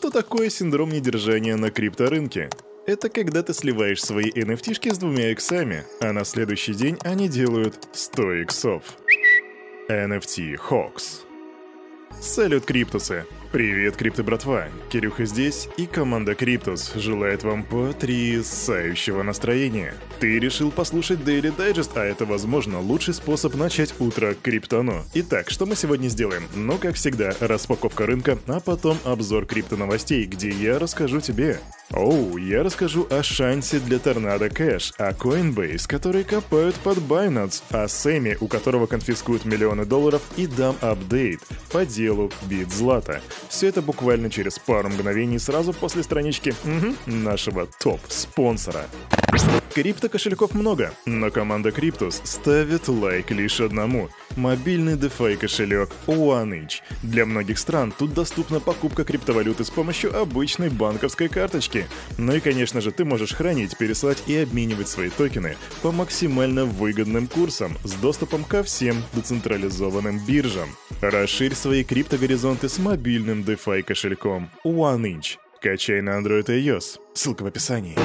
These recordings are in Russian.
Что такое синдром недержания на крипторынке? Это когда ты сливаешь свои NFT с двумя иксами, а на следующий день они делают 100 иксов. NFT Hawks. Салют, Криптусы! Привет, Крипто братва! Кирюха здесь, и команда Криптус желает вам потрясающего настроения. Ты решил послушать Daily Digest, а это, возможно, лучший способ начать утро криптону. Итак, что мы сегодня сделаем? Ну, как всегда, распаковка рынка, а потом обзор крипто новостей, где я расскажу тебе. Оу, я расскажу о шансе для Tornado Cash, о Coinbase, который копают под Binance, о Сэме, у которого конфискуют миллионы долларов, и дам апдейт по делу Bitzlato. Все это буквально через пару мгновений сразу после странички угу, нашего топ-спонсора. Крипто-кошельков много, но команда Криптус ставит лайк лишь одному – мобильный DeFi кошелек OneInch. Для многих стран тут доступна покупка криптовалюты с помощью обычной банковской карточки. Ну и, конечно же, ты можешь хранить, пересылать и обменивать свои токены по максимально выгодным курсам с доступом ко всем децентрализованным биржам. Расширь свои криптогоризонты с мобильным DeFi кошельком OneInch. Качай на Android и iOS. Ссылка в описании.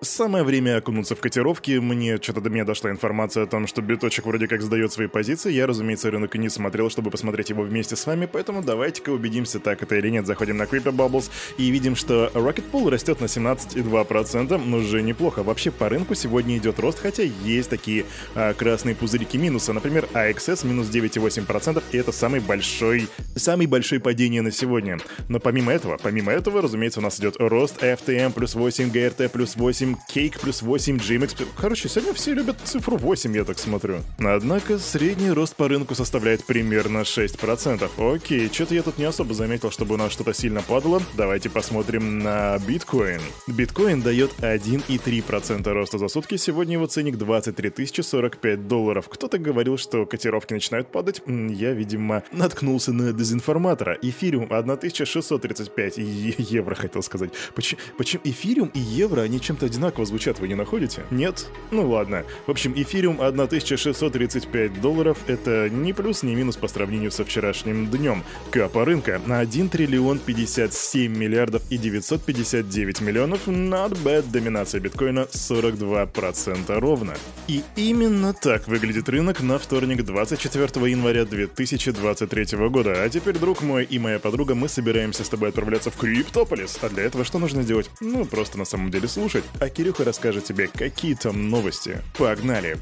Самое время окунуться в котировки. Мне что-то до меня дошла информация о том, что биточек вроде как сдает свои позиции. Я, разумеется, рынок не смотрел, чтобы посмотреть его вместе с вами, поэтому давайте-ка убедимся, так это или нет. Заходим на Crypto Bubbles и видим, что Rocket Pool растет на 17,2%. Ну, уже неплохо. Вообще по рынку сегодня идет рост, хотя есть такие а, красные пузырьки минуса. Например, AXS минус 9,8%, и это самый большой, самый большой падение на сегодня. Но помимо этого, помимо этого, разумеется, у нас идет рост FTM плюс 8, GRT плюс 8, 8, Cake плюс 8, GMX. Короче, сегодня все любят цифру 8, я так смотрю. Однако средний рост по рынку составляет примерно 6%. Окей, что-то я тут не особо заметил, чтобы у нас что-то сильно падало. Давайте посмотрим на биткоин. Биткоин дает 1,3% роста за сутки. Сегодня его ценник 23 045 долларов. Кто-то говорил, что котировки начинают падать. Я, видимо, наткнулся на дезинформатора. Эфириум 1635 евро, хотел сказать. Почему, почему эфириум и евро, они чем-то одинаково звучат, вы не находите? Нет? Ну ладно. В общем, эфириум 1635 долларов — это ни плюс, ни минус по сравнению со вчерашним днем. Капа рынка на 1 триллион 57 миллиардов и 959 миллионов. Not bad. Доминация биткоина 42% ровно. И именно так выглядит рынок на вторник 24 января 2023 года. А теперь, друг мой и моя подруга, мы собираемся с тобой отправляться в Криптополис. А для этого что нужно сделать? Ну, просто на самом деле слушать а Кирюха расскажет тебе, какие там новости. Погнали!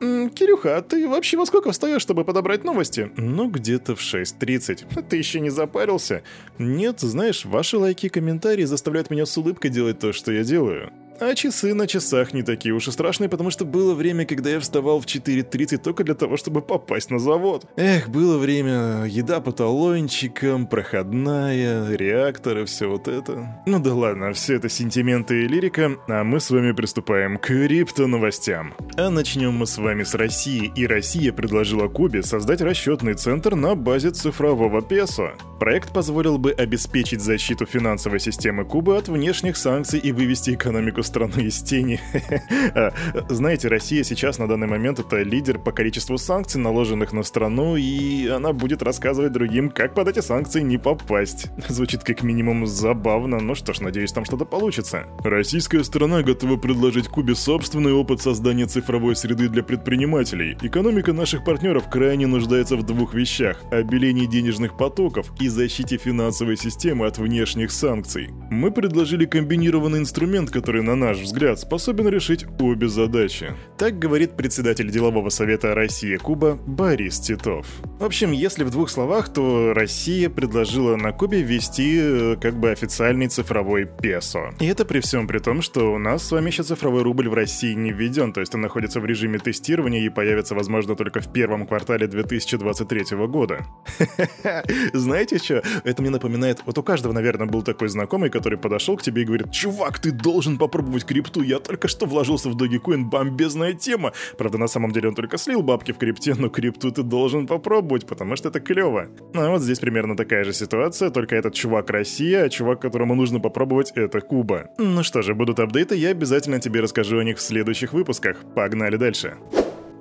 «Кирюха, а ты вообще во сколько встаешь, чтобы подобрать новости?» «Ну, где-то в 6.30. Ты еще не запарился?» «Нет, знаешь, ваши лайки и комментарии заставляют меня с улыбкой делать то, что я делаю». А часы на часах не такие уж и страшные, потому что было время, когда я вставал в 4.30 только для того, чтобы попасть на завод. Эх, было время, еда по талончикам, проходная, реакторы, все вот это. Ну да ладно, все это сентименты и лирика, а мы с вами приступаем к крипто-новостям. А начнем мы с вами с России, и Россия предложила Кубе создать расчетный центр на базе цифрового песо. Проект позволил бы обеспечить защиту финансовой системы Кубы от внешних санкций и вывести экономику страну из тени. А, знаете, Россия сейчас на данный момент это лидер по количеству санкций, наложенных на страну, и она будет рассказывать другим, как под эти санкции не попасть. Звучит как минимум забавно, но что ж, надеюсь, там что-то получится. Российская сторона готова предложить Кубе собственный опыт создания цифровой среды для предпринимателей. Экономика наших партнеров крайне нуждается в двух вещах – обелении денежных потоков и защите финансовой системы от внешних санкций. Мы предложили комбинированный инструмент, который на наш взгляд, способен решить обе задачи. Так говорит председатель делового совета Россия-Куба Борис Титов. В общем, если в двух словах, то Россия предложила на Кубе ввести э, как бы официальный цифровой песо. И это при всем при том, что у нас с вами еще цифровой рубль в России не введен, то есть он находится в режиме тестирования и появится, возможно, только в первом квартале 2023 года. Знаете что? Это мне напоминает, вот у каждого, наверное, был такой знакомый, который подошел к тебе и говорит, чувак, ты должен попробовать крипту. Я только что вложился в Dogecoin, бомбезная тема. Правда, на самом деле он только слил бабки в крипте, но крипту ты должен попробовать, потому что это клево. А вот здесь примерно такая же ситуация, только этот чувак Россия, а чувак, которому нужно попробовать, это Куба. Ну что же, будут апдейты, я обязательно тебе расскажу о них в следующих выпусках. Погнали дальше.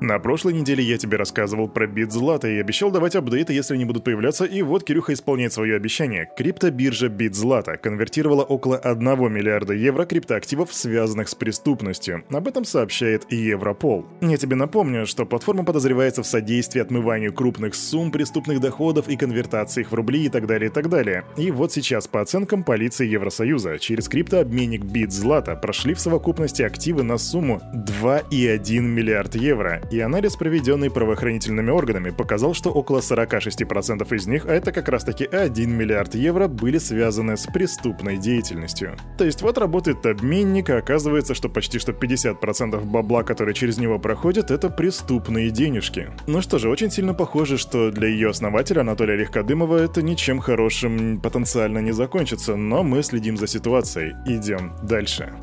На прошлой неделе я тебе рассказывал про бит Злата и обещал давать апдейты, если они будут появляться, и вот Кирюха исполняет свое обещание. Криптобиржа бит Злата конвертировала около 1 миллиарда евро криптоактивов, связанных с преступностью. Об этом сообщает Европол. Я тебе напомню, что платформа подозревается в содействии отмыванию крупных сумм преступных доходов и конвертации их в рубли и так далее, и так далее. И вот сейчас, по оценкам полиции Евросоюза, через криптообменник бит Злата прошли в совокупности активы на сумму 2,1 миллиард евро и анализ, проведенный правоохранительными органами, показал, что около 46% из них, а это как раз-таки 1 миллиард евро, были связаны с преступной деятельностью. То есть вот работает обменник, а оказывается, что почти что 50% бабла, который через него проходит, это преступные денежки. Ну что же, очень сильно похоже, что для ее основателя Анатолия Легкодымова это ничем хорошим потенциально не закончится, но мы следим за ситуацией. Идем дальше.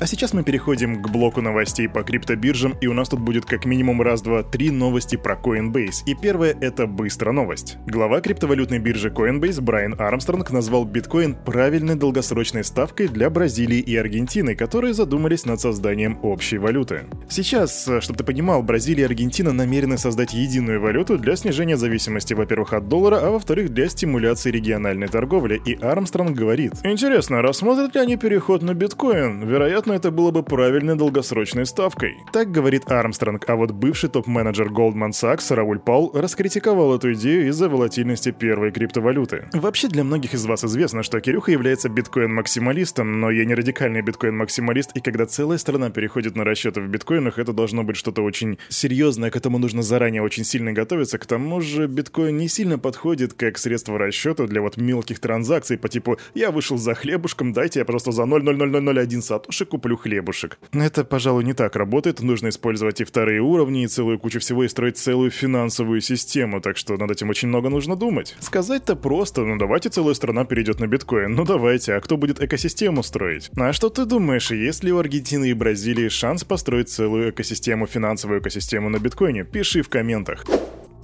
А сейчас мы переходим к блоку новостей по криптобиржам, и у нас тут будет как минимум раз, два, три новости про Coinbase. И первая — это быстрая новость. Глава криптовалютной биржи Coinbase Брайан Армстронг назвал биткоин правильной долгосрочной ставкой для Бразилии и Аргентины, которые задумались над созданием общей валюты. Сейчас, чтобы ты понимал, Бразилия и Аргентина намерены создать единую валюту для снижения зависимости, во-первых, от доллара, а во-вторых, для стимуляции региональной торговли. И Армстронг говорит, «Интересно, рассмотрят ли они переход на биткоин? Вероятно, вероятно, это было бы правильной долгосрочной ставкой. Так говорит Армстронг, а вот бывший топ-менеджер Goldman Sachs Рауль Паул раскритиковал эту идею из-за волатильности первой криптовалюты. Вообще для многих из вас известно, что Кирюха является биткоин-максималистом, но я не радикальный биткоин-максималист, и когда целая страна переходит на расчеты в биткоинах, это должно быть что-то очень серьезное, к этому нужно заранее очень сильно готовиться. К тому же биткоин не сильно подходит как средство расчета для вот мелких транзакций по типу «я вышел за хлебушком, дайте я просто за 0,00001 сатоши куплю хлебушек. Это, пожалуй, не так работает, нужно использовать и вторые уровни, и целую кучу всего, и строить целую финансовую систему, так что над этим очень много нужно думать. Сказать-то просто, ну давайте целая страна перейдет на биткоин, ну давайте, а кто будет экосистему строить? А что ты думаешь, есть ли у Аргентины и Бразилии шанс построить целую экосистему, финансовую экосистему на биткоине? Пиши в комментах.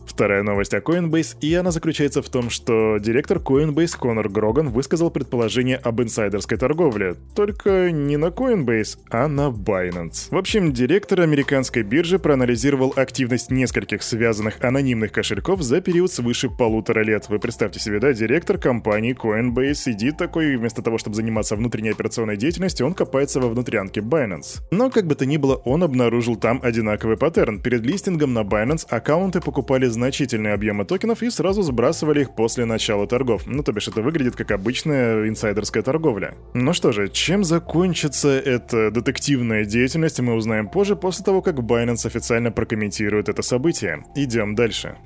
Вторая новость о Coinbase, и она заключается в том, что директор Coinbase Конор Гроган высказал предположение об инсайдерской торговле. Только не на Coinbase, а на Binance. В общем, директор американской биржи проанализировал активность нескольких связанных анонимных кошельков за период свыше полутора лет. Вы представьте себе, да, директор компании Coinbase сидит такой, вместо того, чтобы заниматься внутренней операционной деятельностью, он копается во внутрянке Binance. Но, как бы то ни было, он обнаружил там одинаковый паттерн. Перед листингом на Binance аккаунты покупали значительные объемы токенов и сразу сбрасывали их после начала торгов. Ну, то бишь, это выглядит как обычная инсайдерская торговля. Ну что же, чем закончится эта детективная деятельность, мы узнаем позже, после того, как Binance официально прокомментирует это событие. Идем дальше.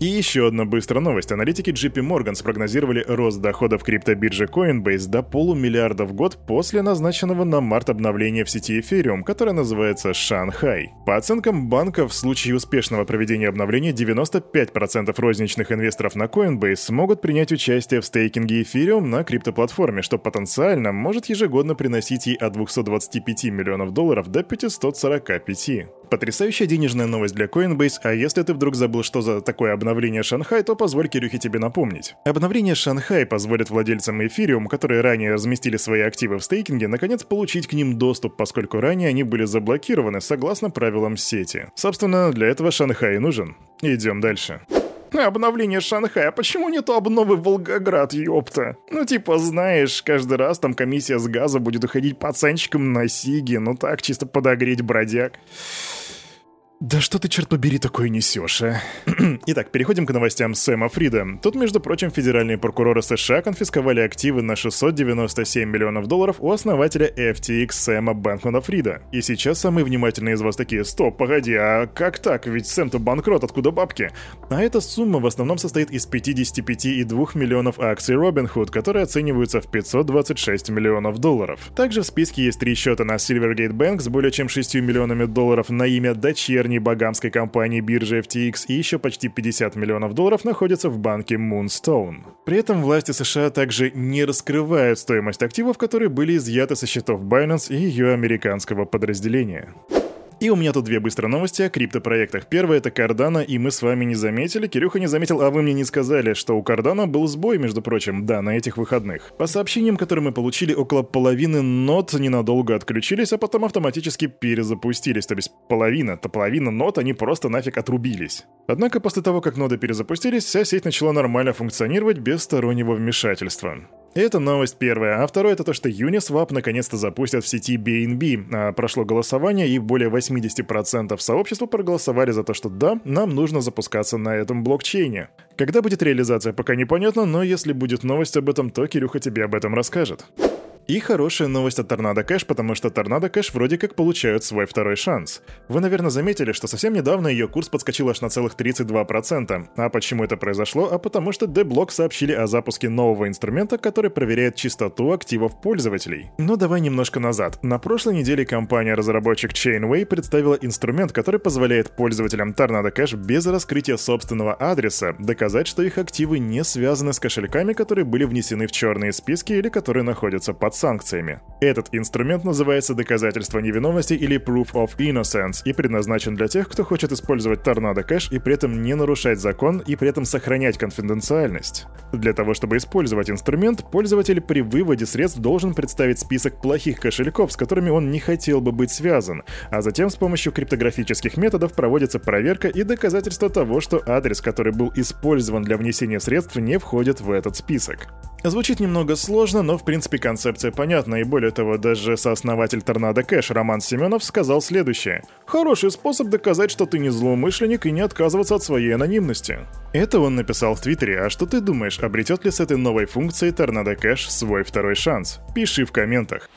И еще одна быстрая новость. Аналитики JP Morgan спрогнозировали рост доходов криптобиржи Coinbase до полумиллиарда в год после назначенного на март обновления в сети Ethereum, которое называется Шанхай. По оценкам банка, в случае успешного проведения обновления 95% розничных инвесторов на Coinbase смогут принять участие в стейкинге Ethereum на криптоплатформе, что потенциально может ежегодно приносить ей от 225 миллионов долларов до 545. Потрясающая денежная новость для Coinbase, а если ты вдруг забыл, что за такое обновление Шанхай, то позволь Кирюхе тебе напомнить. Обновление Шанхай позволит владельцам Ethereum, которые ранее разместили свои активы в стейкинге, наконец получить к ним доступ, поскольку ранее они были заблокированы согласно правилам сети. Собственно, для этого Шанхай и нужен. Идем дальше. Обновление Шанхая. Почему нету обновы Волгоград, ёпта? Ну, типа, знаешь, каждый раз там комиссия с газа будет уходить пацанчикам на сиги. Ну так, чисто подогреть бродяг. Да что ты, черт побери, такое несешь, а? Итак, переходим к новостям Сэма Фрида. Тут, между прочим, федеральные прокуроры США конфисковали активы на 697 миллионов долларов у основателя FTX Сэма Бэнкмана Фрида. И сейчас самые внимательные из вас такие, стоп, погоди, а как так? Ведь Сэм-то банкрот, откуда бабки? А эта сумма в основном состоит из 55,2 миллионов акций Robinhood, которые оцениваются в 526 миллионов долларов. Также в списке есть три счета на Silvergate Bank с более чем 6 миллионами долларов на имя дочерней дочерней багамской компании биржи FTX и еще почти 50 миллионов долларов находятся в банке Moonstone. При этом власти США также не раскрывают стоимость активов, которые были изъяты со счетов Binance и ее американского подразделения. И у меня тут две быстрые новости о криптопроектах. Первая это Cardano, и мы с вами не заметили, Кирюха не заметил, а вы мне не сказали, что у Cardano был сбой, между прочим, да, на этих выходных. По сообщениям, которые мы получили, около половины нот ненадолго отключились, а потом автоматически перезапустились. То есть половина, то половина нот, они просто нафиг отрубились. Однако после того, как ноды перезапустились, вся сеть начала нормально функционировать без стороннего вмешательства. Это новость первая. А второе это то, что Uniswap наконец-то запустят в сети BNB. А прошло голосование, и более 80% сообщества проголосовали за то, что да, нам нужно запускаться на этом блокчейне. Когда будет реализация, пока непонятно, но если будет новость об этом, то Кирюха тебе об этом расскажет. И хорошая новость от Торнадо Кэш, потому что Торнадо Кэш вроде как получают свой второй шанс. Вы, наверное, заметили, что совсем недавно ее курс подскочил аж на целых 32%. А почему это произошло? А потому что D-Block сообщили о запуске нового инструмента, который проверяет чистоту активов пользователей. Но давай немножко назад. На прошлой неделе компания-разработчик Chainway представила инструмент, который позволяет пользователям Tornado Cash без раскрытия собственного адреса доказать, что их активы не связаны с кошельками, которые были внесены в черные списки или которые находятся под санкциями. Этот инструмент называется доказательство невиновности или Proof of Innocence и предназначен для тех, кто хочет использовать Tornado Cash и при этом не нарушать закон и при этом сохранять конфиденциальность. Для того, чтобы использовать инструмент, пользователь при выводе средств должен представить список плохих кошельков, с которыми он не хотел бы быть связан, а затем с помощью криптографических методов проводится проверка и доказательство того, что адрес, который был использован для внесения средств, не входит в этот список. Звучит немного сложно, но в принципе концепция понятна, и более того, даже сооснователь Торнадо Кэш Роман Семенов сказал следующее. «Хороший способ доказать, что ты не злоумышленник и не отказываться от своей анонимности». Это он написал в Твиттере, а что ты думаешь, обретет ли с этой новой функцией Tornado Cash свой второй шанс? Пиши в комментах.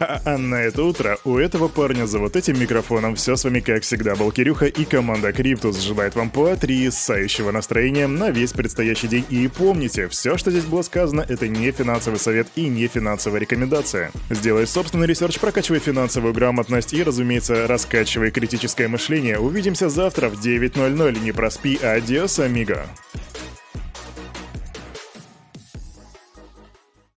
А, на это утро у этого парня за вот этим микрофоном все с вами как всегда был Кирюха и команда Криптус желает вам потрясающего настроения на весь предстоящий день. И помните, все, что здесь было сказано, это не финансовый совет и не финансовая рекомендация. Сделай собственный research, прокачивай финансовую грамотность и, разумеется, раскачивай критическое мышление. Увидимся завтра в 9.00. Не проспи, adios, amigo.